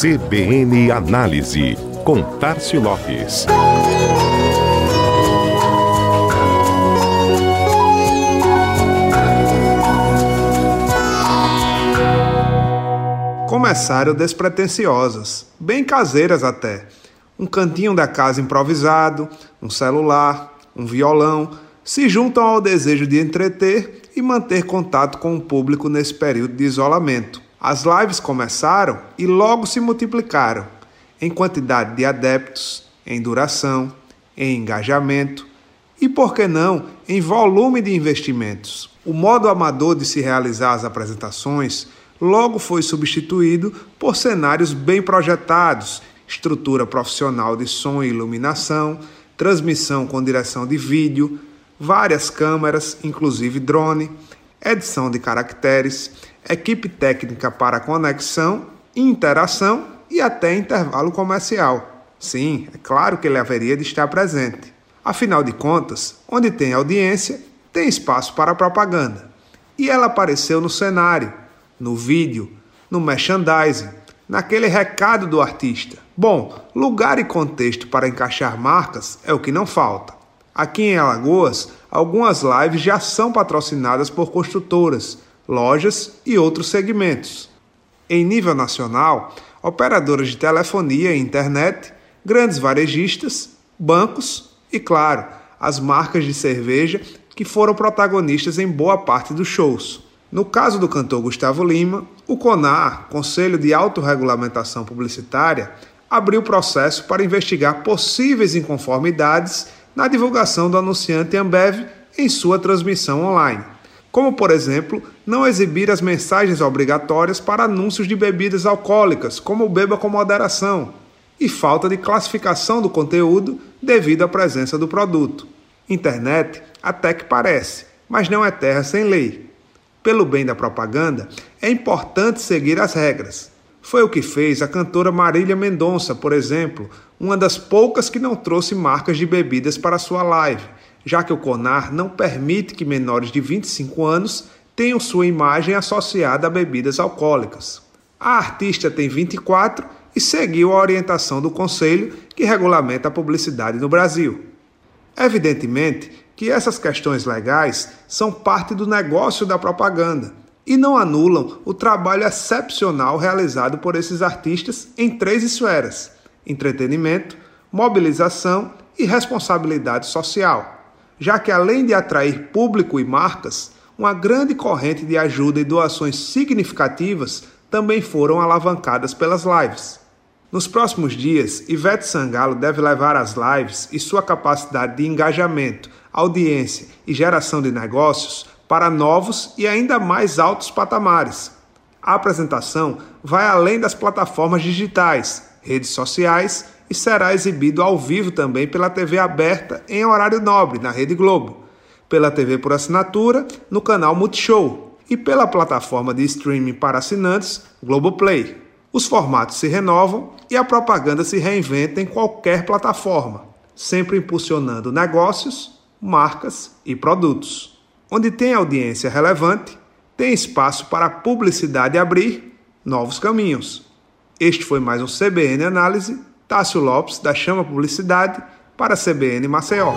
CBN Análise, com Tarcio Lopes. Começaram despretensiosas, bem caseiras até. Um cantinho da casa improvisado, um celular, um violão, se juntam ao desejo de entreter e manter contato com o público nesse período de isolamento. As lives começaram e logo se multiplicaram em quantidade de adeptos, em duração, em engajamento e, por que não, em volume de investimentos. O modo amador de se realizar as apresentações logo foi substituído por cenários bem projetados, estrutura profissional de som e iluminação, transmissão com direção de vídeo, várias câmeras, inclusive drone, edição de caracteres, equipe técnica para conexão, interação e até intervalo comercial. Sim, é claro que ele haveria de estar presente. Afinal de contas, onde tem audiência, tem espaço para propaganda. E ela apareceu no cenário, no vídeo, no merchandising, naquele recado do artista. Bom, lugar e contexto para encaixar marcas é o que não falta. Aqui em Alagoas, algumas lives já são patrocinadas por construtoras, lojas e outros segmentos. Em nível nacional, operadoras de telefonia e internet, grandes varejistas, bancos e, claro, as marcas de cerveja que foram protagonistas em boa parte dos shows. No caso do cantor Gustavo Lima, o CONAR, Conselho de Autorregulamentação Publicitária, abriu processo para investigar possíveis inconformidades na divulgação do anunciante Ambev em sua transmissão online, como, por exemplo, não exibir as mensagens obrigatórias para anúncios de bebidas alcoólicas, como beba com moderação, e falta de classificação do conteúdo devido à presença do produto. Internet até que parece, mas não é terra sem lei pelo bem da propaganda, é importante seguir as regras. Foi o que fez a cantora Marília Mendonça, por exemplo, uma das poucas que não trouxe marcas de bebidas para sua live, já que o CONAR não permite que menores de 25 anos tenham sua imagem associada a bebidas alcoólicas. A artista tem 24 e seguiu a orientação do conselho que regulamenta a publicidade no Brasil. Evidentemente que essas questões legais são parte do negócio da propaganda e não anulam o trabalho excepcional realizado por esses artistas em três esferas: entretenimento, mobilização e responsabilidade social. Já que além de atrair público e marcas, uma grande corrente de ajuda e doações significativas também foram alavancadas pelas lives. Nos próximos dias, Ivete Sangalo deve levar as lives e sua capacidade de engajamento, audiência e geração de negócios para novos e ainda mais altos patamares. A apresentação vai além das plataformas digitais, redes sociais e será exibido ao vivo também pela TV aberta em horário nobre na Rede Globo, pela TV por assinatura no canal Multishow e pela plataforma de streaming para assinantes Globoplay. Os formatos se renovam e a propaganda se reinventa em qualquer plataforma, sempre impulsionando negócios, marcas e produtos. Onde tem audiência relevante, tem espaço para a publicidade abrir novos caminhos. Este foi mais um CBN Análise. Tássio Lopes, da Chama Publicidade, para a CBN Maceió.